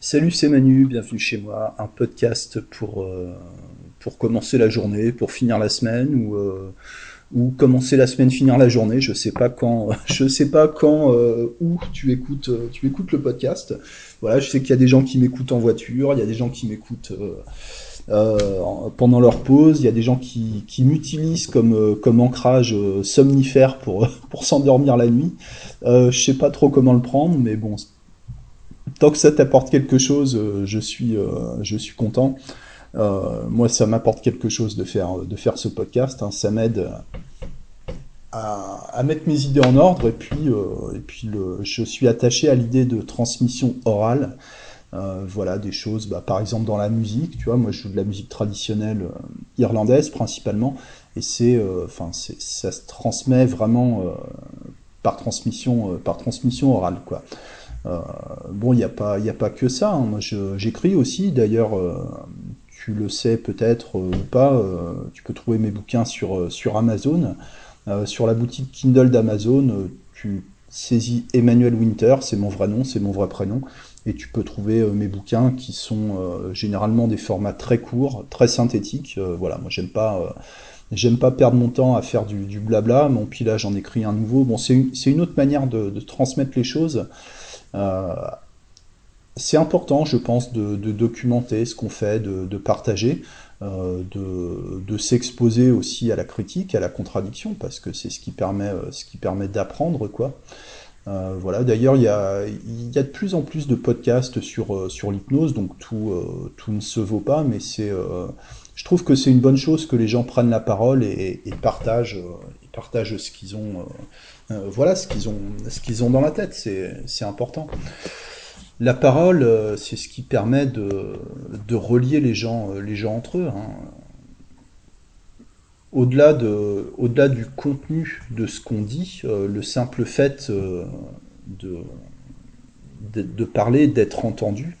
Salut, c'est Manu, bienvenue chez moi. Un podcast pour, euh, pour commencer la journée, pour finir la semaine ou, euh, ou commencer la semaine, finir la journée. Je sais pas quand, je sais pas quand, euh, où tu écoutes, tu écoutes le podcast. Voilà, je sais qu'il y a des gens qui m'écoutent en voiture, il y a des gens qui m'écoutent pendant leur pause, il y a des gens qui, qui m'utilisent comme, comme ancrage somnifère pour, pour s'endormir la nuit. je sais pas trop comment le prendre, mais bon, tant que ça t'apporte quelque chose, euh, je suis, euh, je suis content. Euh, moi, ça m'apporte quelque chose de faire, de faire ce podcast. Hein. Ça m'aide à, mettre mes idées en ordre. Et puis, et puis je suis attaché à l'idée de transmission orale. voilà, des choses, bah, par exemple dans la musique, tu vois, moi je joue de la musique traditionnelle irlandaise principalement, et c'est, enfin, ça se transmet vraiment par transmission, par transmission orale, quoi. Euh, bon, il n'y a, pas, a pas que ça. Hein. Moi, j'écris aussi. D'ailleurs, euh, tu le sais peut-être euh, ou pas, tu peux trouver mes bouquins sur, sur Amazon. sur la boutique Kindle d'Amazon, tu saisis Emmanuel Winter, c'est mon vrai nom, c'est mon vrai prénom, et tu peux trouver mes bouquins qui sont généralement des formats très courts, très synthétiques. voilà, moi j'aime pas pas perdre mon temps à faire du, blabla. Mon puis là j'en écris un nouveau. Bon, c'est une, autre manière de, transmettre les choses. Euh, c'est important, je pense, de, documenter ce qu'on fait, de, partager, euh, de, s'exposer aussi à la critique, à la contradiction, parce que c'est ce qui permet, euh, ce permet d'apprendre, quoi. voilà. D'ailleurs, il y a, de plus en plus de podcasts sur, sur l'hypnose, donc tout, tout ne se vaut pas, mais c'est, je trouve que c'est une bonne chose que les gens prennent la parole et, partagent, partagent ce qu'ils ont, voilà ce qu'ils ont, ont dans la tête, c'est important. La parole, euh, c'est ce qui permet de, de, relier les gens, euh, les gens entre eux. Hein. Au-delà de, au-delà du contenu de ce qu'on dit, le simple fait de, de, parler, d'être entendu,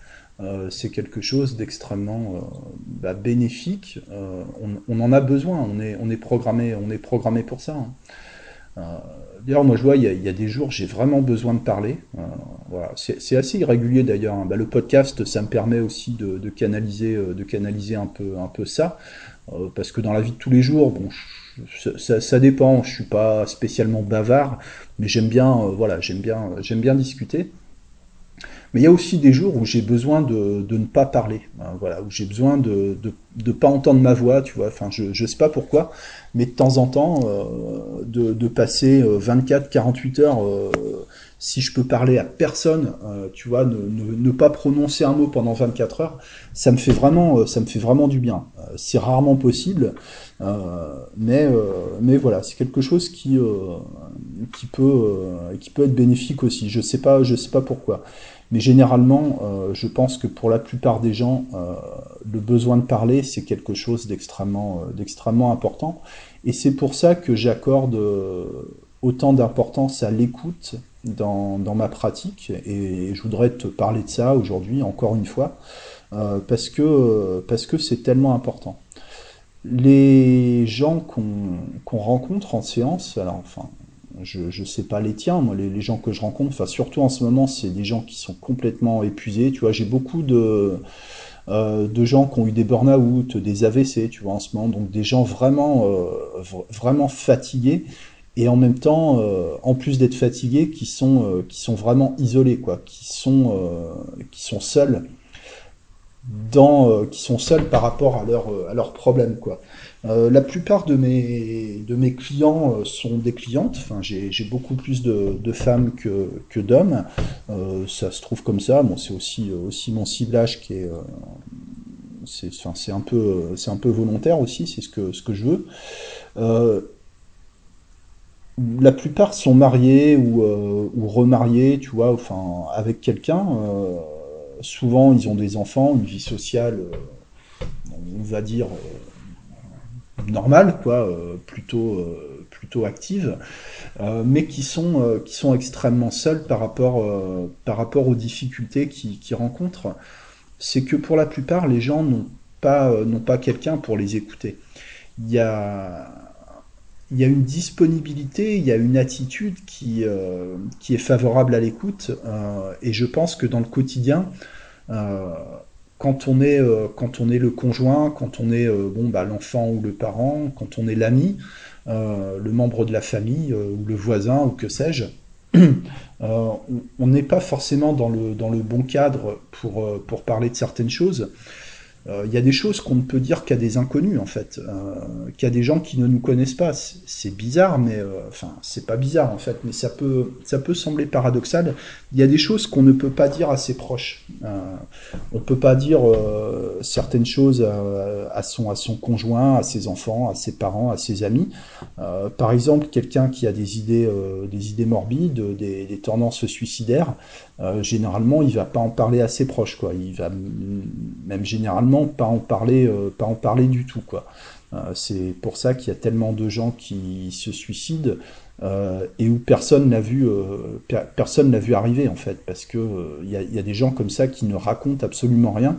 c'est quelque chose d'extrêmement bah, bénéfique. On, on, en a besoin. On est, on est programmé, on est programmé pour ça. Hein. D'ailleurs, moi je vois, il y, a, des jours, j'ai vraiment besoin de parler. Euh. C'est assez irrégulier d'ailleurs. Hein. Bah, le podcast, ça me permet aussi de, canaliser, euh, de canaliser un peu, un peu ça. Euh, parce que dans la vie de tous les jours, bon, ça, dépend. Je suis pas spécialement bavard, mais j'aime bien, voilà, bien, j'aime bien discuter. Mais il y a aussi des jours où j'ai besoin de, de, ne pas parler, hein, voilà, où j'ai besoin de ne pas entendre ma voix, tu vois. Enfin, je ne sais pas pourquoi, mais de temps en temps, euh, de, passer 24-48 euh, heures, euh, si je peux parler à personne, tu vois, ne, ne, ne, pas prononcer un mot pendant 24 heures, ça me fait vraiment, ça me fait vraiment du bien. c'est rarement possible, mais mais voilà, c'est quelque chose qui qui peut qui peut être bénéfique aussi. Je sais sais pas pourquoi. Mais généralement, euh, je pense que pour la plupart des gens, euh, le besoin de parler, c'est quelque chose d'extrêmement, euh, important. Et c'est pour ça que j'accorde autant d'importance à l'écoute dans, dans, ma pratique. Et je voudrais te parler de ça aujourd'hui, encore une fois, parce que parce que c'est tellement important. Les gens qu'on rencontre en séance, alors enfin, je ne sais pas les tiens, moi les, gens que je rencontre, enfin surtout en ce moment, c'est des gens qui sont complètement épuisés. Tu vois, j'ai beaucoup de euh, de gens qui ont eu des burn-out, des AVC, tu vois, en ce moment, donc des gens vraiment euh, vraiment fatigués et en même temps, euh, en plus d'être fatigués, qui sont qui sont vraiment isolés, quoi, qui sont qui sont seuls dans qui sont seuls par rapport à leur à leurs problèmes, quoi. Euh, la plupart de mes, de mes clients euh, sont des clientes. Enfin, j'ai beaucoup plus de, femmes que, que d'hommes. Euh, ça se trouve comme ça. Bon, c'est aussi, aussi mon ciblage qui est. c'est enfin, un, peu, un peu volontaire aussi, c'est ce que, ce que je veux. la plupart sont mariés ou, ou remariés, tu vois, enfin, avec quelqu'un. souvent, ils ont des enfants, une vie sociale, on va dire normale, quoi, euh, plutôt, euh, plutôt active, euh, mais qui sont, qui sont extrêmement seuls par rapport, par rapport aux difficultés qu'ils rencontrent. C'est que pour la plupart, les gens n'ont pas, n'ont pas quelqu'un pour les écouter. Il y a, il y a une disponibilité, il y a une attitude qui, qui est favorable à l'écoute, et je pense que dans le quotidien, quand on est quand on est le conjoint, quand on est bon bah l'enfant ou le parent, quand on est l'ami, le membre de la famille ou le voisin ou que sais-je, on n'est pas forcément dans le bon cadre pour parler de certaines choses. Euh, il y a des choses qu'on ne peut dire qu'à des inconnus en fait, euh, qu'à des gens qui ne nous connaissent pas. C'est bizarre, mais euh, enfin c'est pas bizarre en fait, mais ça peut ça peut sembler paradoxal. Il y a des choses qu'on ne peut pas dire à ses proches. on peut pas dire certaines choses à, son à son conjoint, à ses enfants, à ses parents, à ses amis. par exemple, quelqu'un qui a des idées des idées morbides, des, des tendances suicidaires, généralement il va pas en parler à ses proches quoi. Il va même généralement pas en parler, euh, pas en parler du tout quoi. Euh, c'est pour ça qu'il y a tellement de gens qui se suicident euh, et où personne n'a vu, personne l'a vu arriver en fait, parce que il y, a, des gens comme ça qui ne racontent absolument rien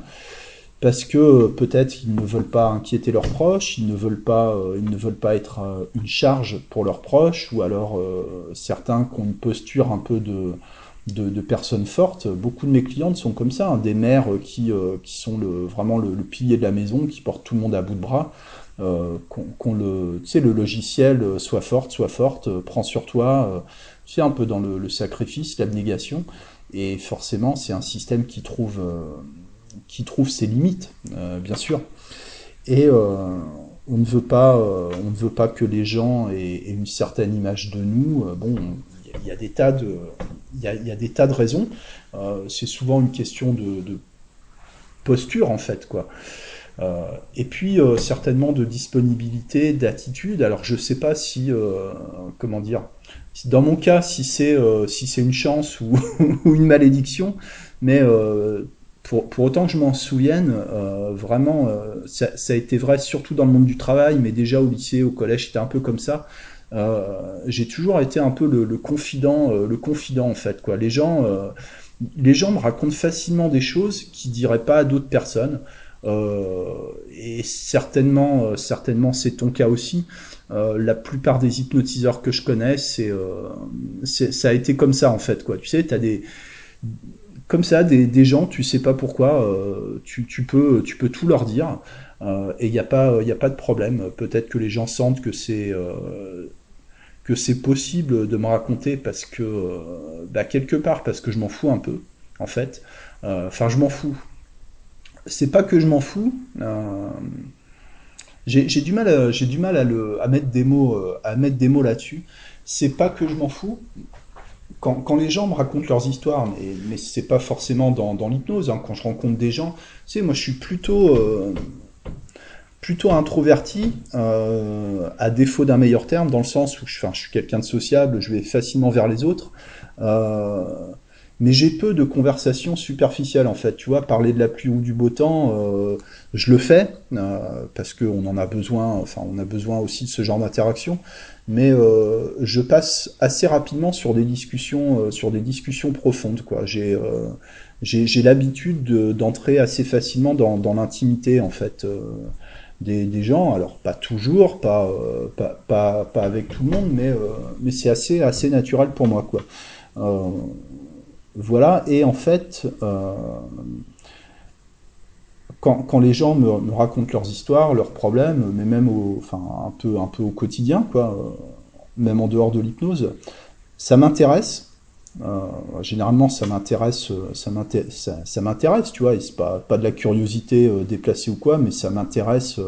parce que peut-être ils ne veulent pas inquiéter leurs proches, ils ne veulent pas, ils ne veulent pas être une charge pour leurs proches, ou alors certains qui ont une posture un peu de, de, personnes fortes. Beaucoup de mes clientes sont comme ça, hein. des mères qui, euh, qui sont vraiment le, pilier de la maison, qui portent tout le monde à bout de bras. Euh, qu'on le, tu sais, le logiciel euh, soit forte, soit forte, prends sur toi, c'est un peu dans le, sacrifice, l'abnégation, et forcément c'est un système qui trouve, qui trouve ses limites, bien sûr. Et on ne veut pas, on ne veut pas que les gens aient une certaine image de nous. bon, il y a des tas de, il y a, des tas de raisons. Euh, c'est souvent une question de, posture en fait, quoi. Euh, et puis euh, certainement de disponibilité, d'attitude. Alors je sais pas si, comment dire, dans mon cas, si c'est si une chance ou, une malédiction, mais pour, pour, autant que je m'en souvienne, vraiment, ça, a été vrai surtout dans le monde du travail, mais déjà au lycée, au collège, c'était un peu comme ça. Euh, j'ai toujours été un peu le, confident, euh, le confident en fait. Les gens, euh, les gens me racontent facilement des choses qu'ils diraient pas à d'autres personnes. et certainement, certainement, c'est ton cas aussi. la plupart des hypnotiseurs que je connais, ça a été comme ça en fait. Tu sais, t'as des comme ça des, gens, tu sais pas pourquoi, tu, peux, tu peux tout leur dire. et il n'y a, pas, a pas de problème. Peut-être que les gens sentent que c'est que c'est possible de me raconter parce que, euh, bah, quelque part, parce que je m'en fous un peu, en fait. Euh, enfin, je m'en fous. C'est pas que je m'en fous. Euh, j'ai du mal, à, j'ai du mal à, le, à mettre des mots, à mettre des mots là-dessus. C'est pas que je m'en fous. Quand, quand, les gens me racontent leurs histoires, mais, mais c'est pas forcément dans, l'hypnose. Hein, quand je rencontre des gens, tu sais, moi, je suis plutôt plutôt introverti, euh, à défaut d'un meilleur terme, dans le sens où je, je suis quelqu'un de sociable, je vais facilement vers les autres, euh, mais j'ai peu de conversations superficielles en fait. Tu vois, parler de la pluie ou du beau temps, euh, je le fais euh, parce qu'on en a besoin. Enfin, on a besoin aussi de ce genre d'interaction. Mais euh, je passe assez rapidement sur des discussions, euh, sur des discussions profondes. Quoi, j'ai j'ai l'habitude d'entrer assez facilement dans, dans l'intimité en fait des, gens, alors pas toujours, pas, euh, pas, pas, pas, avec tout le monde, mais, euh, mais c'est assez, assez naturel pour moi. Quoi. Euh, voilà, et en fait, quand, quand, les gens me, me, racontent leurs histoires, leurs problèmes, mais même au, enfin, un, peu, un peu au quotidien, quoi, même en dehors de l'hypnose, ça m'intéresse euh, généralement, ça m'intéresse, euh, ça m'intéresse, tu vois. C'est pas pas de la curiosité euh, déplacée ou quoi, mais ça m'intéresse.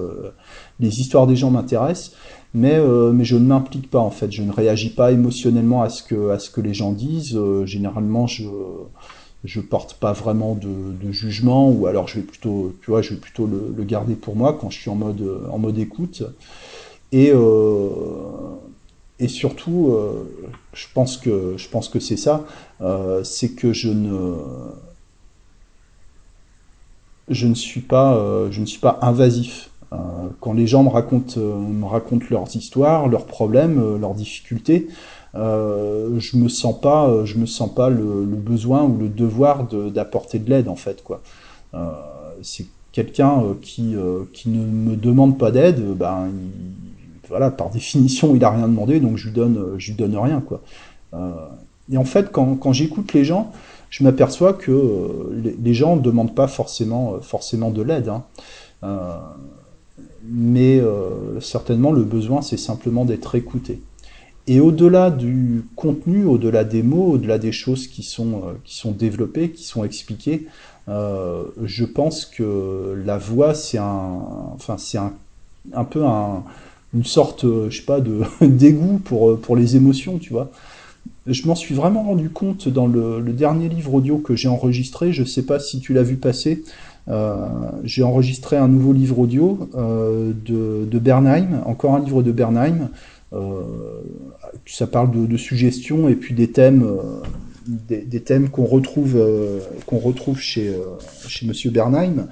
les histoires des gens m'intéressent, mais mais je ne m'implique pas en fait. Je ne réagis pas émotionnellement à ce que à ce que les gens disent. généralement, je je porte pas vraiment de, jugement ou alors je vais plutôt tu vois je vais plutôt le, garder pour moi quand je suis en mode en mode écoute et et surtout, euh, je pense que je pense que c'est ça, euh, c'est que je ne je ne suis pas euh, je ne suis pas invasif. quand les gens me racontent me racontent leurs histoires, leurs problèmes, leurs difficultés, je me sens pas je me sens pas le, besoin ou le devoir d'apporter de, l'aide en fait quoi. c'est quelqu'un qui qui ne me demande pas d'aide, ben voilà, par définition, il a rien demandé, donc je lui donne, je lui donne rien, quoi. Euh, et en fait, quand, quand j'écoute les gens, je m'aperçois que les, gens ne demandent pas forcément, forcément de l'aide. Hein. mais certainement, le besoin, c'est simplement d'être écouté. Et au-delà du contenu, au-delà des mots, au-delà des choses qui sont, qui sont développées, qui sont expliquées, je pense que la voix, c'est un, enfin, c'est un, un peu un, une sorte, euh, je sais pas, de dégoût pour, euh, pour les émotions, tu vois. Je m'en suis vraiment rendu compte dans le, dernier livre audio que j'ai enregistré. Je sais pas si tu l'as vu passer. Euh, j'ai enregistré un nouveau livre audio de, de, Bernheim, encore un livre de Bernheim. ça parle de, suggestions et puis des thèmes, des, thèmes qu'on retrouve, qu'on retrouve chez, chez Monsieur Bernheim.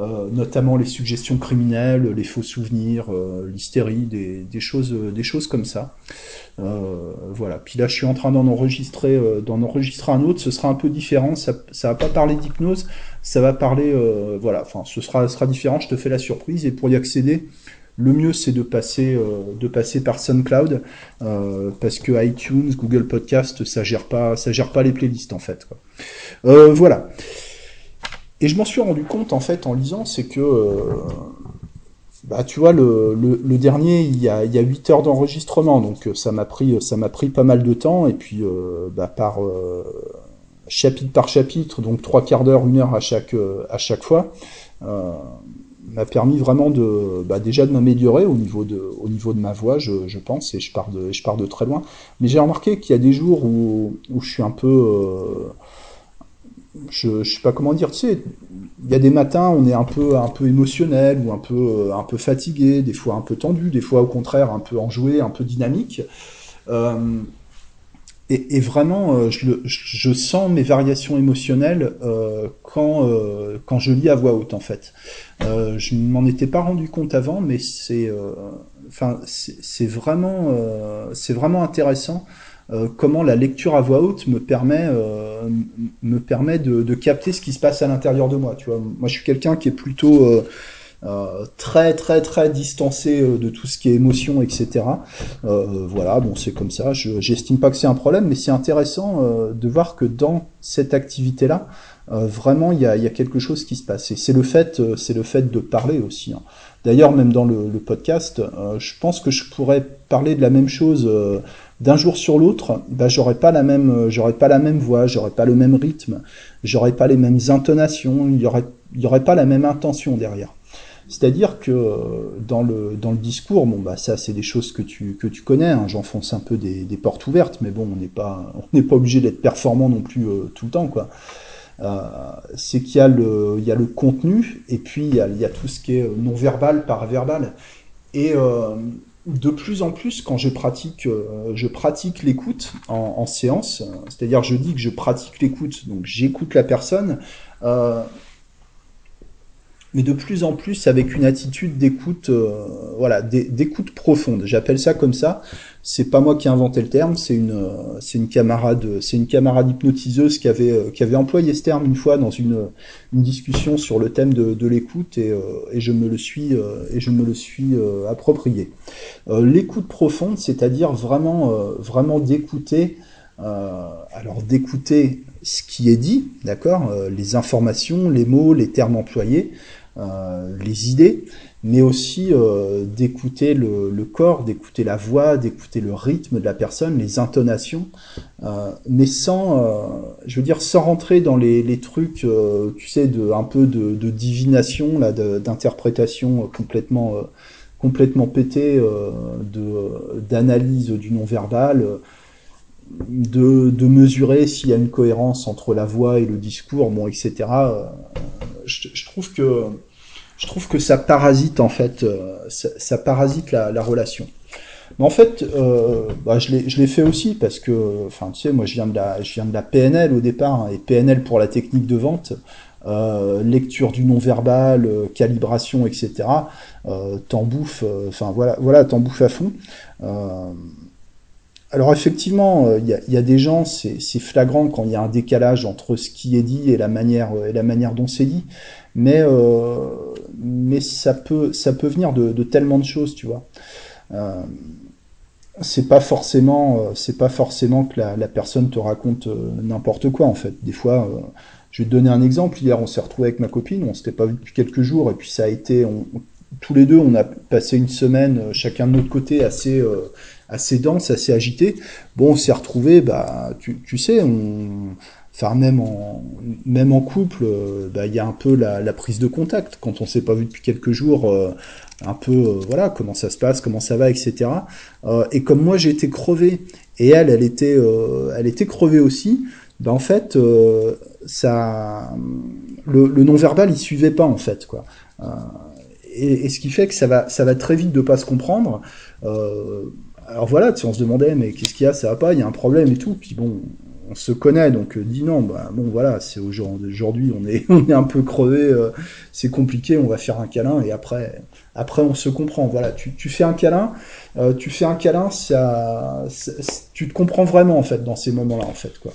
Euh, notamment les suggestions criminelles, les faux souvenirs, euh, l'hystérie, des, choses, des choses comme ça. Euh, voilà. Puis là, je suis en train d'en enregistrer, enregistrer un autre. Ce sera un peu différent. Ça, ça va pas parler d'hypnose. Ça va parler, voilà. Enfin, ce sera, sera différent. Je te fais la surprise. Et pour y accéder, le mieux c'est de passer de passer par SoundCloud parce que iTunes, Google Podcast, ça gère pas ça gère pas les playlists en fait. voilà. Et je m'en suis rendu compte en fait en lisant, c'est que euh, bah, tu vois le, le, dernier il y a, il y a 8 heures d'enregistrement donc euh, ça m'a pris ça m'a pris pas mal de temps et puis euh, bah, par chapitre par chapitre donc trois quarts d'heure une heure à chaque à chaque fois m'a permis vraiment de bah, déjà de m'améliorer au niveau de au niveau de ma voix je, je pense et je pars de je pars de très loin. Mais j'ai remarqué qu'il y a des jours où, où je suis un peu je, je sais pas comment dire, tu sais, il y a des matins, on est un peu, un peu émotionnel ou un peu, un peu fatigué, des fois un peu tendu, des fois au contraire un peu enjoué, un peu dynamique. Euh, et, vraiment, euh, je, je, sens mes variations émotionnelles euh, quand, euh, quand je lis à voix haute, en fait. Euh, je m'en étais pas rendu compte avant, mais c'est, enfin, vraiment, c'est vraiment intéressant euh, comment la lecture à voix haute me permet, euh, me permet de, capter ce qui se passe à l'intérieur de moi. Tu vois, moi je suis quelqu'un qui est plutôt euh, très très très distancé de tout ce qui est émotion, etc. voilà, bon c'est comme ça. Je j'estime pas que c'est un problème, mais c'est intéressant de voir que dans cette activité-là, vraiment il y a, y a, quelque chose qui se passe. Et c'est le fait, c'est le fait de parler aussi. Hein. D'ailleurs, même dans le, le podcast, je pense que je pourrais parler de la même chose d'un jour sur l'autre, bah, j'aurais pas la même, euh, j'aurais pas la même voix, j'aurais pas le même rythme, j'aurais pas les mêmes intonations, il y aurait, il y aurait pas la même intention derrière. C'est-à-dire que euh, dans le, dans le discours, bon bah ça c'est des choses que tu, que tu connais, hein, j'enfonce un peu des, des, portes ouvertes, mais bon on n'est pas on n'est pas obligé d'être performant non plus euh, tout le temps quoi. C'est qu'il y a le il y a le contenu et puis il y a, tout ce qui est non verbal par verbal et de plus en plus, quand je pratique, euh, je pratique l'écoute en, séance, c'est-à-dire je dis que je pratique l'écoute, donc j'écoute la personne, euh, mais de plus en plus avec une attitude d'écoute, euh, voilà, d'écoute profonde. J'appelle ça comme ça. C'est pas moi qui ai inventé le terme, c'est une, euh, c'est une camarade, c'est une camarade hypnotiseuse qui avait, euh, qui avait employé ce terme une fois dans une, discussion sur le thème de, l'écoute et, et je me le suis, et je me le suis approprié. l'écoute profonde, c'est-à-dire vraiment, vraiment d'écouter. alors d'écouter ce qui est dit, d'accord, les informations, les mots, les termes employés, les idées, mais aussi euh, d'écouter le, corps, d'écouter la voix, d'écouter le rythme de la personne, les intonations, euh, mais sans, je veux dire, sans rentrer dans les, trucs, tu sais, de un peu de, divination, là, d'interprétation complètement complètement pété de d'analyse du non-verbal, de, de mesurer s'il y a une cohérence entre la voix et le discours, bon, etc je, trouve que je trouve que ça parasite en fait, euh, ça, parasite la, relation. Mais en fait, euh, bah, je l'ai fait aussi parce que, enfin, tu sais, moi, je viens de la, je viens de la PNL au départ, hein, et PNL pour la technique de vente, euh, lecture du non-verbal, calibration, etc. t'en bouffe, enfin voilà, voilà, t'en bouffe à fond. Alors effectivement, il y, a des gens, c'est flagrant quand il y a un décalage entre ce qui est dit et la manière et la manière dont c'est dit mais euh, ça peut venir de, tellement de choses, tu vois. Euh, c'est pas forcément c'est pas forcément que la, personne te raconte n'importe quoi en fait. Des fois, je vais te donner un exemple. Hier, on s'est retrouvé avec ma copine, on s'était pas vu depuis quelques jours, et puis ça a été, tous les deux, on a passé une semaine chacun de notre côté assez assez dense, assez agité. Bon, on s'est retrouvé, bah, tu, tu sais, on Enfin, même en, même en couple, euh, bah, il y a un peu la, prise de contact. Quand on s'est pas vu depuis quelques jours, euh, un peu, euh, voilà, comment ça se passe, comment ça va, etc. et comme moi, j'ai été crevé, et elle, elle était, elle était crevée aussi, bah, en fait, ça, le, non-verbal, il suivait pas, en fait, quoi. Et, ce qui fait que ça va, ça va très vite de pas se comprendre. Alors voilà, si on se demandait, mais qu'est-ce qu'il y a, ça va pas, il y a un problème et tout. Puis bon, on se connaît, donc euh, dis non, bah, bon voilà, c'est aujourd'hui, on est, on est un peu crevé, euh, c'est compliqué, on va faire un câlin et après, après on se comprend. Voilà, tu, tu fais un câlin, euh, tu fais un câlin, ça, tu te comprends vraiment en fait dans ces moments-là en fait quoi.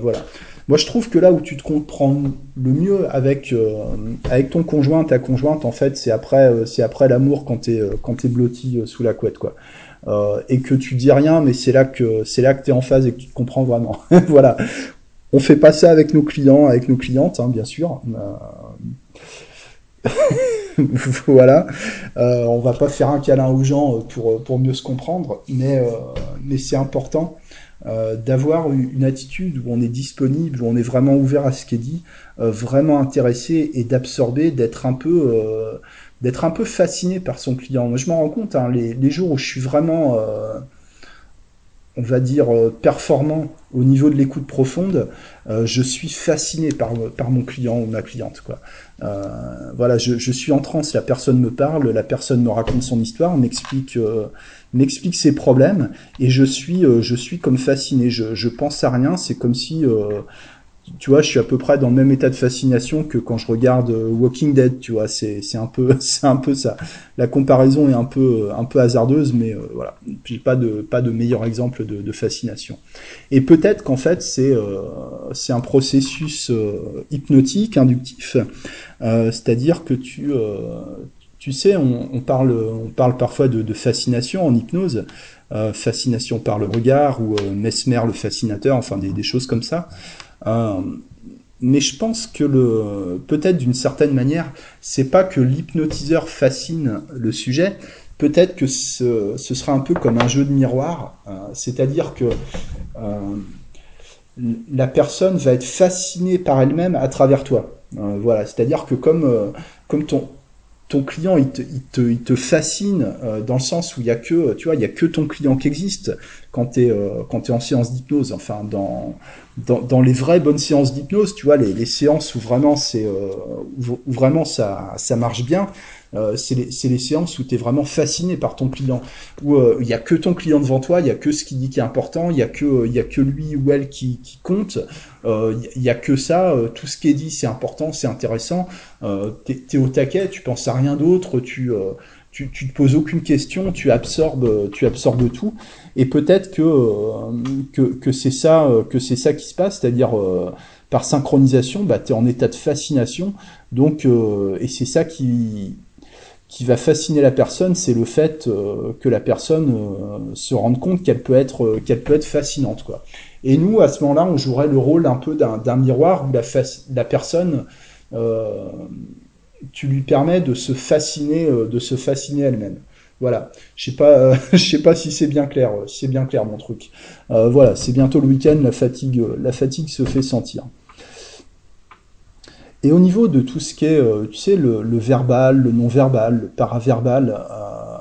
voilà. Moi je trouve que là où tu te comprends le mieux avec avec ton conjoint, ta conjointe en fait, c'est après c'est après l'amour quand t'es quand t'es blotti sous la couette quoi. Euh, et que tu dis rien, mais c'est là que c'est là que tu es en phase et que tu te comprends vraiment. voilà. On fait pas ça avec nos clients, avec nos clientes, hein, bien sûr. Euh, voilà. Euh, on va pas faire un câlin aux gens pour, pour mieux se comprendre, mais, euh, mais c'est important euh, d'avoir une attitude où on est disponible, où on est vraiment ouvert à ce qui est dit, vraiment intéressé et d'absorber, d'être un peu d'être un peu fasciné par son client. Moi, je m'en rends compte, hein, les, jours où je suis vraiment, euh, on va dire, euh, performant au niveau de l'écoute profonde, euh, je suis fasciné par, mon client ou ma cliente. Quoi. Voilà, je, suis en transe, la personne me parle, la personne me raconte son histoire, m'explique m'explique ses problèmes, et je suis, je suis comme fasciné. Je, je pense à rien, c'est comme si tu vois, je suis à peu près dans le même état de fascination que quand je regarde euh, Walking Dead, tu vois, c'est un peu c'est un peu ça. La comparaison est un peu un peu hasardeuse, mais euh, voilà, j'ai pas de pas de meilleur exemple de, fascination. Et peut-être qu'en fait c'est euh, c'est un processus hypnotique inductif, c'est-à-dire que tu tu sais, on, parle on parle parfois de, fascination en hypnose. fascination par le regard ou Mesmer le fascinateur, enfin des choses comme ça. Euh, mais je pense que le, peut-être d'une certaine manière, c'est pas que l'hypnotiseur fascine le sujet, peut-être que ce, sera un peu comme un jeu de miroir, euh, c'est-à-dire que euh, la personne va être fascinée par elle-même à travers toi. Voilà, c'est-à-dire que comme, comme ton, ton client il te, il te, il te fascine dans le sens où il y a que tu vois il y a que ton client qui existe quand tu es quand es en séance d'hypnose enfin dans, dans, dans les vraies bonnes séances d'hypnose tu vois les, les séances où vraiment c'est euh, où, vraiment ça ça marche bien euh, c'est les, les, séances où tu es vraiment fasciné par ton client, où euh, il euh, y a que ton client devant toi, il y a que ce qu'il dit qui est important, il y a que il y a que lui ou elle qui, qui compte, il euh, y a que ça, tout ce qui est dit c'est important, c'est intéressant, t'es es au taquet, tu penses à rien d'autre, tu tu, tu te poses aucune question, tu absorbes, tu absorbes tout, et peut-être que, que, que c'est ça, que c'est ça qui se passe, c'est-à-dire par synchronisation, bah, tu es en état de fascination, donc et c'est ça qui qui va fasciner la personne, c'est le fait euh, que la personne euh, se rende compte qu'elle peut être euh, qu'elle peut être fascinante quoi. Et nous à ce moment-là, on jouerait le rôle un peu d'un miroir où la personne tu lui permets de se fasciner de se fasciner elle-même. Voilà. Je sais pas je sais pas si c'est bien clair, si c'est bien clair mon truc. voilà, c'est bientôt le week-end, la fatigue la fatigue se fait sentir. Et au niveau de tout ce qui est, euh, tu sais, le, verbal, le non-verbal, le paraverbal, euh,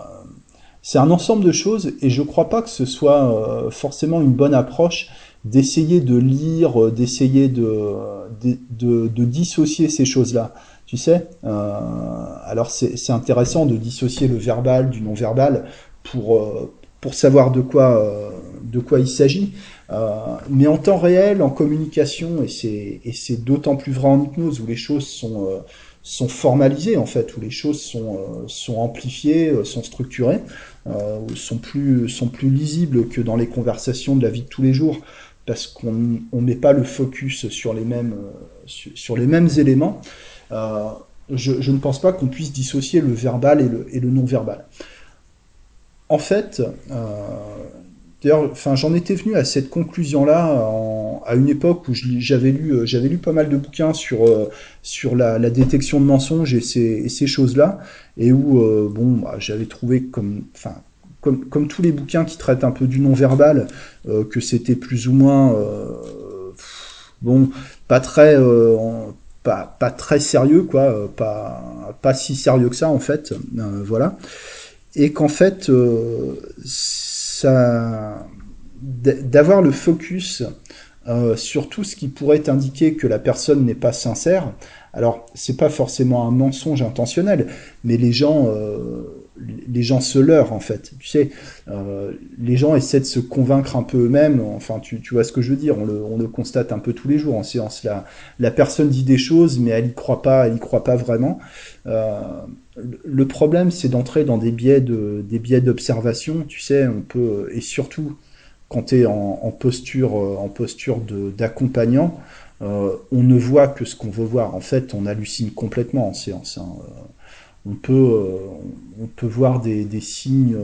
c'est un ensemble de choses et je crois pas que ce soit euh, forcément une bonne approche d'essayer de lire, euh, d'essayer de, de, de, de, dissocier ces choses-là. Tu sais, euh, alors c'est intéressant de dissocier le verbal du non-verbal pour, pour savoir de quoi, de quoi il s'agit. Euh, mais en temps réel, en communication, et c'est, d'autant plus vrai en hypnose, où les choses sont, euh, sont formalisées, en fait, où les choses sont, euh, sont amplifiées, sont structurées, sont, plus, sont plus lisibles que dans les conversations de la vie de tous les jours, parce qu'on ne met pas le focus sur les mêmes, sur les mêmes éléments. Je, je, ne pense pas qu'on puisse dissocier le verbal et le, non-verbal. en fait, D'ailleurs, enfin, j'en étais venu à cette conclusion-là à une époque où j'avais lu, euh, j'avais lu pas mal de bouquins sur euh, sur la, détection de mensonges et ces, choses-là, et où euh, bon, bah, j'avais trouvé comme, enfin, comme tous les bouquins qui traitent un peu du non-verbal, que c'était plus ou moins bon, pas très pas, très sérieux, quoi, pas, pas si sérieux que ça en fait, voilà, et qu'en fait d'avoir le focus euh, sur tout ce qui pourrait indiquer que la personne n'est pas sincère. Alors, c'est pas forcément un mensonge intentionnel, mais les gens, euh, les gens se leurrent en fait. Tu sais, euh, les gens essaient de se convaincre un peu eux-mêmes. Enfin, tu, vois ce que je veux dire. On le, constate un peu tous les jours en séance. La, la personne dit des choses, mais elle y croit pas, elle y croit pas vraiment le problème, c'est d'entrer dans des biais de, des biais d'observation. Tu sais, on peut et surtout quand tu es en, posture, en posture euh, d'accompagnant, euh, on ne voit que ce qu'on veut voir. En fait, on hallucine complètement en séance. Hein. On peut, euh, on peut voir des, des signes.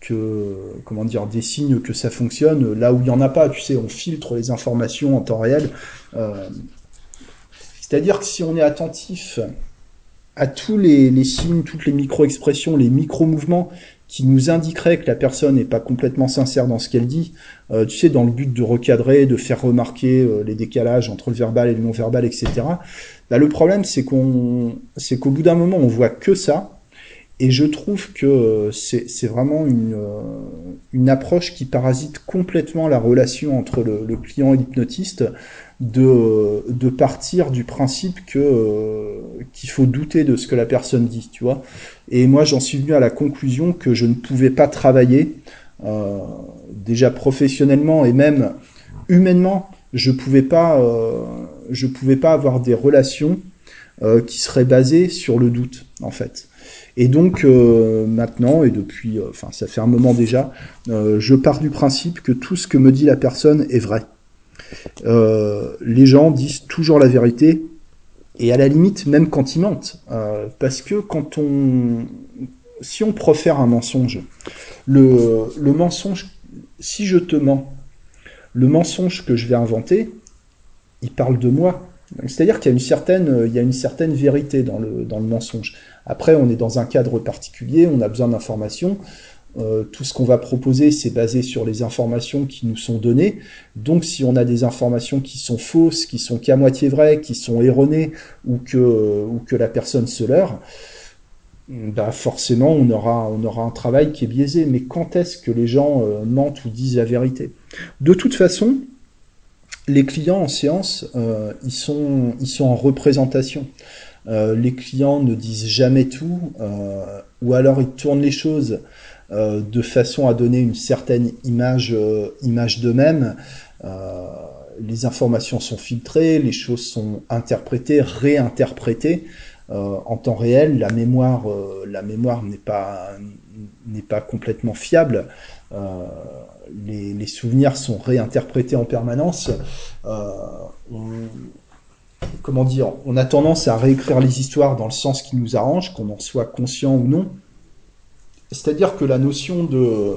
que comment dire des signes que ça fonctionne là où il y en a pas tu sais on filtre les informations en temps réel c'est-à-dire que si on est attentif à tous les, signes, toutes les micro-expressions, les micro-mouvements qui nous indiqueraient que la personne n'est pas complètement sincère dans ce qu'elle dit, euh, tu sais, dans le but de recadrer, de faire remarquer euh, les décalages entre le verbal et le non-verbal, etc. Bah, le problème, c'est qu'on, c'est qu'au bout d'un moment, on voit que ça, et je trouve que euh, c'est vraiment une, une approche qui parasite complètement la relation entre le client et l'hypnotiste, de, de partir du principe que euh, qu'il faut douter de ce que la personne dit, tu vois. Et moi, j'en suis venu à la conclusion que je ne pouvais pas travailler euh, déjà professionnellement et même humainement, je pouvais pas, euh, je pouvais pas avoir des relations qui seraient basées sur le doute, en fait. Et donc maintenant, et depuis, enfin ça fait un moment déjà, je pars du principe que tout ce que me dit la personne est vrai. Euh, les gens disent toujours la vérité, et à la limite, même quand ils mentent. Euh, parce que quand on... Si on profère un mensonge, le, le mensonge, si je te mens, le mensonge que je vais inventer, il parle de moi. C'est-à-dire qu'il y a une certaine, il y a une certaine vérité dans le, dans le mensonge. Après, on est dans un cadre particulier, on a besoin d'informations. Euh, tout ce qu'on va proposer, c'est basé sur les informations qui nous sont données. Donc, si on a des informations qui sont fausses, qui sont qu'à moitié vraies, qui sont erronées, ou que, ou que la personne se leurre, bah forcément, on aura, on aura un travail qui est biaisé. Mais quand est-ce que les gens euh, mentent ou disent la vérité? De toute façon, les clients en séance, euh, ils, sont, ils sont en représentation. les clients ne disent jamais tout, ou alors ils tournent les choses euh, de façon à donner une certaine image, euh, d'eux-mêmes. Euh, les informations sont filtrées, les choses sont interprétées, réinterprétées en temps réel. La mémoire, la n'est pas n'est pas complètement fiable. Les, les, souvenirs sont réinterprétés en permanence. comment dire On a tendance à réécrire les histoires dans le sens qui nous arrange, qu'on en soit conscient ou non. C'est-à-dire que la notion de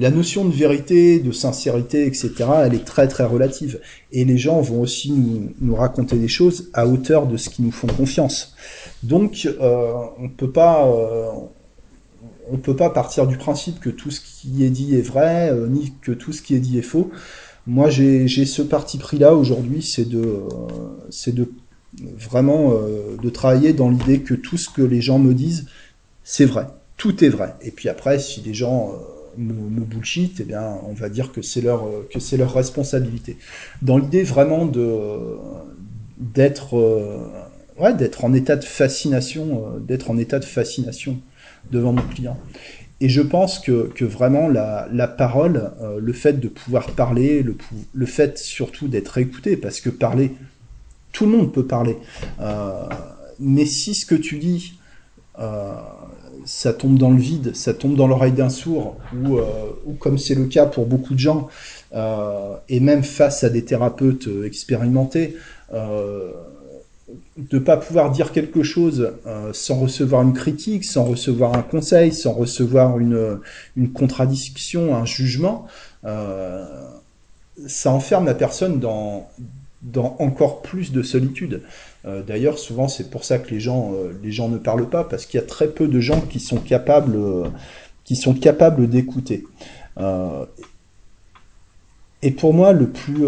la notion de vérité, de sincérité, etc., elle est très très relative. Et les gens vont aussi nous, raconter des choses à hauteur de ce qui nous font confiance. Donc, euh, on peut pas, euh, on peut pas partir du principe que tout ce qui est dit est vrai, euh, ni que tout ce qui est dit est faux. Moi, j'ai ce parti pris là aujourd'hui, c'est de, c'est de vraiment de travailler dans l'idée que tout ce que les gens me disent, c'est vrai, tout est vrai. Et puis après, si des gens euh, me, bullshit, eh bien, on va dire que c'est leur euh, leur responsabilité. Dans l'idée vraiment d'être euh, ouais, d'être en état de fascination, d'être en état de fascination devant mon client. Et je pense que, que vraiment la, la parole, le fait de pouvoir parler, le, le fait surtout d'être écouté, parce que parler, tout le monde peut parler. mais si ce que tu dis ça tombe dans le vide, ça tombe dans l'oreille d'un sourd, ou, euh, ou comme c'est le cas pour beaucoup de gens, euh, et même face à des thérapeutes euh, expérimentés, de pas pouvoir dire quelque chose sans recevoir une critique, sans recevoir un conseil, sans recevoir une, une contradiction, un jugement, ça enferme la personne dans, dans encore plus de solitude. Euh, D'ailleurs, souvent, c'est pour ça que les gens, euh, les gens ne parlent pas, parce qu'il y a très peu de gens qui sont capables, euh, capables d'écouter. Et pour moi, le plus,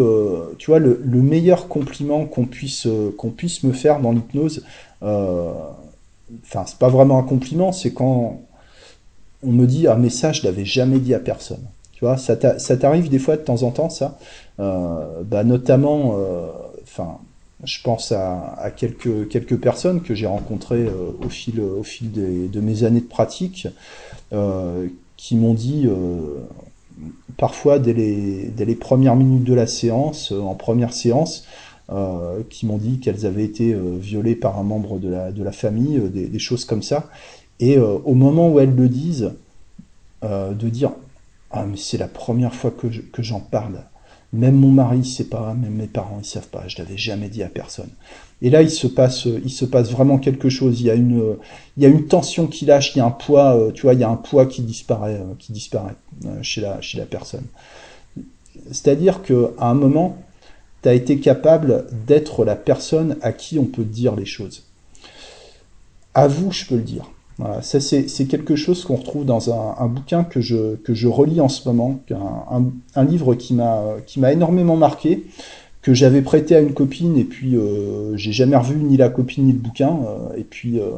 tu vois, le, le meilleur compliment qu'on puisse, qu'on puisse me faire dans l'hypnose, enfin, c'est pas vraiment un compliment, c'est quand on me dit un message, je l'avais jamais dit à personne. Tu vois, ça t'a- ça t'arrive des fois de temps en temps, ça. Bah, notamment, enfin, je pense à, quelques, quelques personnes que j'ai rencontrées euh, au fil, au fil des- de mes années de pratique, euh, qui m'ont dit, euh, parfois dès les, dès les premières minutes de la séance, en première séance, qui m'ont dit qu'elles avaient été violées par un membre de la, de la famille, des, choses comme ça. Et au moment où elles le disent, de dire Ah, mais c'est la première fois que j'en parle. Même mon mari ne sait pas, même mes parents ne savent pas, je l'avais jamais dit à personne. Et là, il se passe, il se passe vraiment quelque chose. Il y a une, il y a une tension qui lâche, il y a un poids, euh, tu vois, il y a un poids qui disparaît, euh, qui disparaît euh, chez la, chez la personne. C'est-à-dire qu'à un moment, tu as été capable d'être la personne à qui on peut dire les choses. À vous, je peux le dire. Ça c'est quelque chose qu'on retrouve dans un, bouquin que je, que je relis en ce moment, un, livre qui m'a énormément marqué, que j'avais prêté à une copine et puis euh, j'ai jamais revu ni la copine ni le bouquin euh, et puis euh,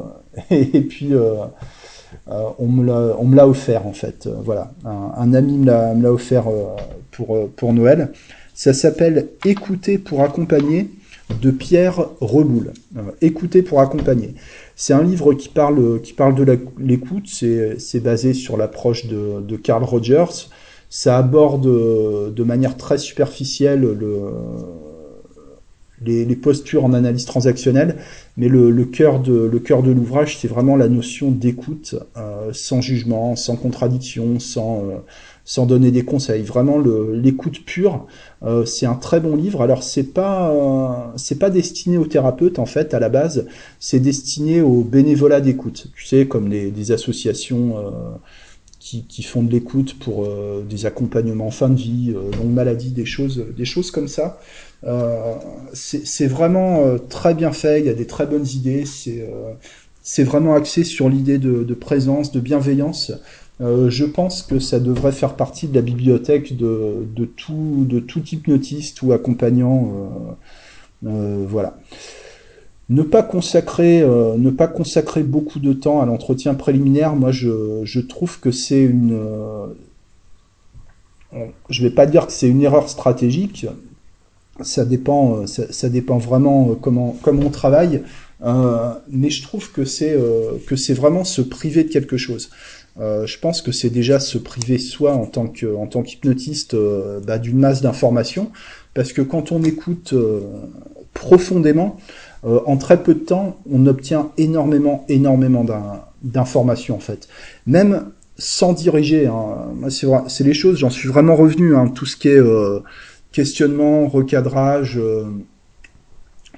et euh, on me l'a offert en fait. Voilà, un, ami me l'a offert pour pour Noël. Ça s'appelle Écouter pour accompagner de Pierre Reboul. Écouter pour accompagner. C'est un livre qui parle, qui parle de l'écoute, c'est basé sur l'approche de, de Carl Rogers. Ça aborde euh, de manière très superficielle le, les, les postures en analyse transactionnelle, mais le, le cœur de, le cœur de l'ouvrage, c'est vraiment la notion d'écoute, euh, sans jugement, sans contradiction, sans, euh, sans donner des conseils. Vraiment l'écoute pure, euh, c'est un très bon livre. Alors c'est pas, euh, c'est pas destiné aux thérapeutes en fait à la base, c'est destiné aux bénévolats d'écoute. Tu sais, comme les, des associations. euh, qui, qui font de l'écoute pour euh, des accompagnements en fin de vie, euh, longue maladie, des choses, des choses comme ça. Euh, c'est vraiment euh, très bien fait, il y a des très bonnes idées, c'est euh, c'est vraiment axé sur l'idée de, de présence, de bienveillance. Euh, je pense que ça devrait faire partie de la bibliothèque de, tout, de hypnotiste ou accompagnant. euh, euh, voilà. Ne pas consacrer, ne pas consacrer beaucoup de temps à l'entretien préliminaire, moi je, trouve que c'est une, je vais pas dire que c'est une erreur stratégique, ça dépend, ça, dépend vraiment comment, comment on travaille, mais je trouve que c'est que c'est vraiment se priver de quelque chose. Euh, je pense que c'est déjà se priver soi en tant que en tant qu'hypnotiste euh, bah, d'une masse d'informations, parce que quand on écoute euh, profondément, en très peu de temps, on obtient énormément, énormément d'in- d'informations en fait. Même sans diriger, hein. c'est les choses, j'en suis vraiment revenu, hein, tout ce qui est questionnement, recadrage,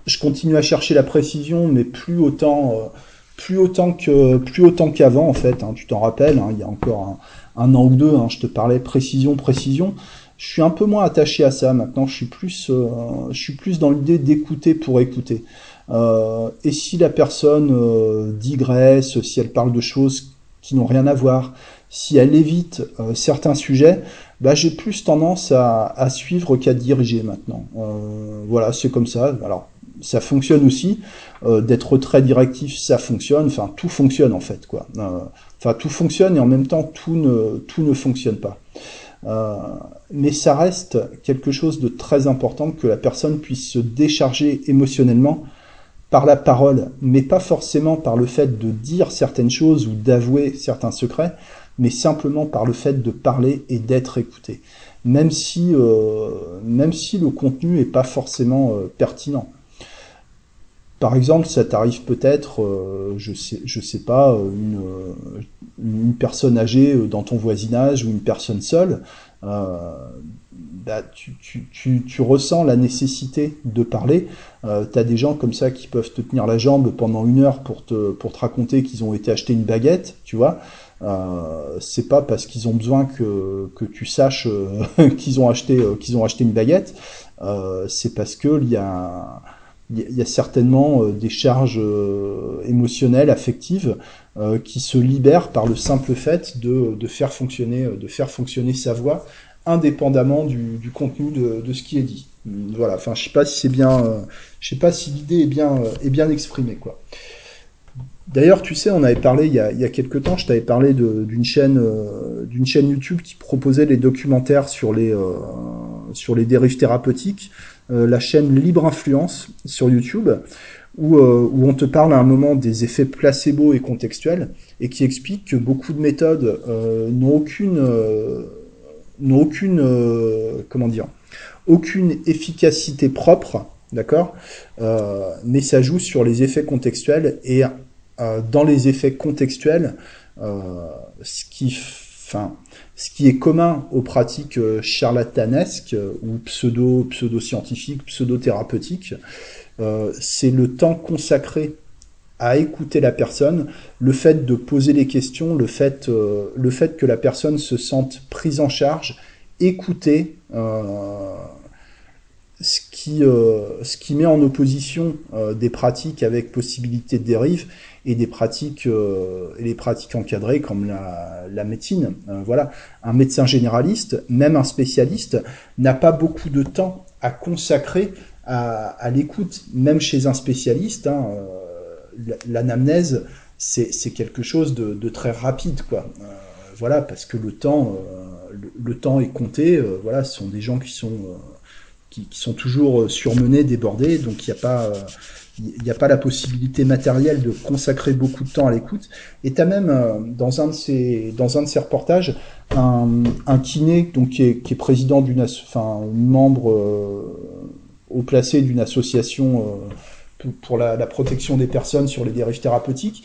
je continue à chercher la précision, mais plus autant, plus autant que, plus autant qu'avant en fait. hein. tu t'en rappelles, hein, il y a encore un, un an ou deux, hein, je te parlais précision, précision. Je suis un peu moins attaché à ça maintenant. Je suis plus, euh, je suis plus dans l'idée d'écouter pour écouter. Euh, et si la personne euh, digresse, si elle parle de choses qui n'ont rien à voir, si elle évite euh, certains sujets, bah, j'ai plus tendance à, à suivre qu'à diriger maintenant. Euh, voilà, c'est comme ça. Alors, ça fonctionne aussi. Euh, D'être très directif, ça fonctionne. Enfin, tout fonctionne en fait, quoi. Euh, Enfin, tout fonctionne et en même temps, tout ne, tout ne fonctionne pas. Euh, mais ça reste quelque chose de très important que la personne puisse se décharger émotionnellement par la parole, mais pas forcément par le fait de dire certaines choses ou d'avouer certains secrets, mais simplement par le fait de parler et d'être écouté, même si, même si le contenu est pas forcément pertinent. Par exemple, ça t'arrive peut-être, euh, je sais, je sais pas, une, euh, une personne âgée euh, dans ton voisinage ou une personne seule, bah, tu, tu, tu, tu, ressens la nécessité de parler. Euh, tu as des gens comme ça qui peuvent te tenir la jambe pendant une heure pour te, pour te raconter qu'ils ont été acheter une baguette, tu vois. Euh, c'est pas parce qu'ils ont besoin que, que tu saches euh, qu'ils ont acheté qu'ils ont acheté une baguette. c'est parce que il y a il y a certainement des charges émotionnelles, affectives, qui se libèrent par le simple fait de, de, faire fonctionner, de faire fonctionner sa voix indépendamment du, du contenu de, de, ce qui est dit. Voilà. Enfin, je sais pas si c'est bien, euh, je sais pas si l'idée est bien, euh, est bien exprimée, quoi. D'ailleurs, tu sais, on avait parlé il y a, il y a quelques temps, je t'avais parlé d'une chaîne, euh, chaîne YouTube qui proposait des documentaires sur les, sur les dérives thérapeutiques, la chaîne Libre Influence sur YouTube, où, où on te parle à un moment des effets placebo et contextuels, et qui explique que beaucoup de méthodes n'ont aucune n'ont aucune, euh, comment dire, aucune efficacité propre, d'accord euh, Mais ça joue sur les effets contextuels et euh, dans les effets contextuels, ce qui, enfin, ce qui est commun aux pratiques charlatanesques ou pseudo pseudo-scientifiques, pseudo-thérapeutiques, c'est le temps consacré à écouter la personne, le fait de poser les questions, le fait, euh, que la personne se sente prise en charge, écoutée, euh, ce, qui, euh, ce qui met en opposition des pratiques avec possibilité de dérive et des pratiques et les pratiques encadrées comme la, médecine. voilà, un médecin généraliste, même un spécialiste, n'a pas beaucoup de temps à consacrer à, l'écoute, même chez un spécialiste. Hein, l'anamnèse, c'est quelque chose de, très rapide, quoi. Euh, voilà, parce que le temps, euh, le, temps est compté. Euh, voilà, ce sont des gens qui sont qui, sont toujours surmenés, débordés, donc il n'y a pas n'y a pas la possibilité matérielle de consacrer beaucoup de temps à l'écoute. Et tu as même, dans, un de ces, dans un de ces reportages, un, kiné donc, qui, est, président d'une enfin, membre au placé d'une association pour la, protection des personnes sur les dérives thérapeutiques,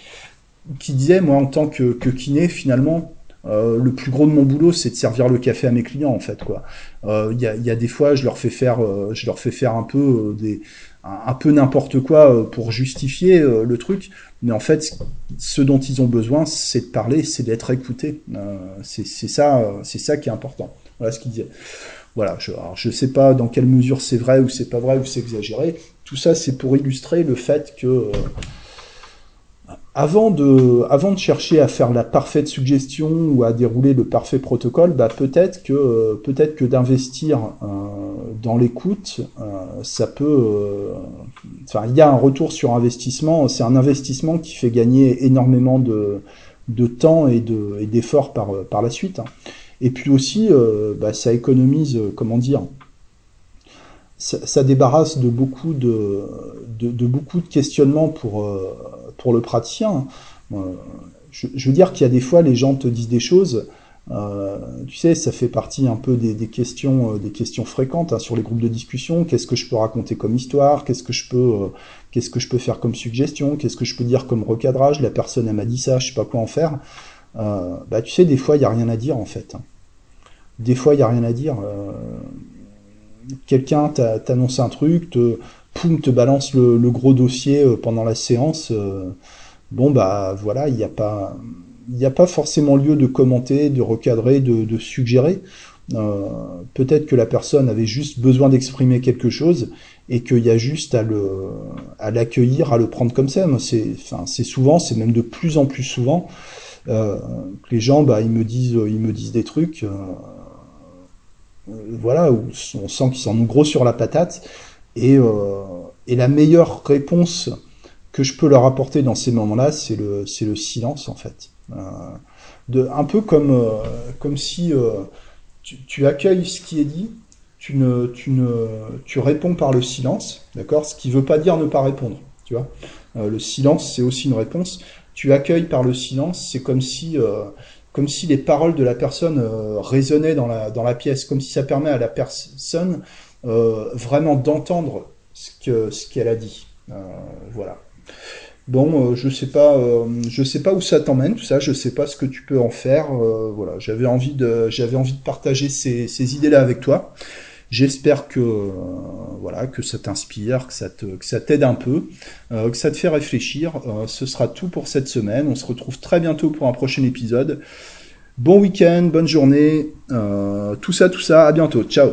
qui disait, moi, en tant que kiné, finalement, euh, le plus gros de mon boulot, c'est de servir le café à mes clients, en fait, quoi. Il euh, y, a, des fois, je leur fais faire, euh, je leur fais faire un peu des, un, peu n'importe quoi pour justifier le truc, mais en fait, ce dont ils ont besoin, c'est de parler, c'est d'être écouté. c'est ça, c'est ça qui est important. Voilà ce qu'il disait. Voilà, je, ne sais pas dans quelle mesure c'est vrai ou c'est pas vrai ou c'est exagéré. Tout ça, c'est pour illustrer le fait que avant, de, avant de chercher à faire la parfaite suggestion ou à dérouler le parfait protocole, bah peut-être que, euh, peut-être que d'investir euh, dans l'écoute, ça peut. Enfin, il y a un retour sur investissement. C'est un investissement qui fait gagner énormément de, de temps et d'efforts et par, par la suite. Hein. Et puis aussi, euh, bah, ça économise, euh, comment dire, ça, débarrasse de beaucoup de, de, beaucoup de questionnements pour, euh, pour le praticien. Je, veux dire qu'il y a des fois, les gens te disent des choses. tu sais, ça fait partie un peu des, questions, des questions fréquentes hein, sur les groupes de discussion. Qu'est-ce que je peux raconter comme histoire? Qu'est-ce que je peux, qu'est-ce que je peux faire comme suggestion? Qu'est-ce que je peux dire comme recadrage? La personne elle m'a dit ça, je sais pas quoi en faire. bah, tu sais, des fois, il y a rien à dire en fait. Hein. Des fois, il n'y a rien à dire. Euh, quelqu'un t'annonce un truc, te, poum, te balance le, gros dossier euh, pendant la séance. Euh, bon, bah voilà, il n'y a pas. Il n'y a pas forcément lieu de commenter, de recadrer, de, suggérer. Peut-être que la personne avait juste besoin d'exprimer quelque chose et qu'il y a juste à le à l'accueillir, à le prendre comme ça. C'est enfin c'est souvent, c'est même de plus en plus souvent que les gens bah ils me disent ils me disent des trucs. Euh, voilà, où on sent qu'ils sont gros sur la patate. Et, euh, et, la meilleure réponse que je peux leur apporter dans ces moments-là, c'est le, silence en fait. Euh, un peu comme, comme si tu, accueilles ce qui est dit, tu, ne, ne, réponds par le silence, d'accord? Ce qui veut pas dire ne pas répondre, tu vois? le silence, c'est aussi une réponse. Tu accueilles par le silence, c'est comme si les paroles de la personne euh, résonnaient dans la, pièce, comme si ça permet à la personne euh, vraiment d'entendre ce que ce qu'elle a dit. Euh, voilà. Bon, je sais pas, je sais pas où ça t'emmène tout ça, je sais pas ce que tu peux en faire. voilà, j'avais envie de, j'avais envie de partager ces, ces idées-là avec toi. J'espère que voilà que ça t'inspire, que ça te, que ça t'aide un peu, que ça te fait réfléchir. ce sera tout pour cette semaine. On se retrouve très bientôt pour un prochain épisode. Bon week-end, bonne journée, tout ça, tout ça. À bientôt. Ciao.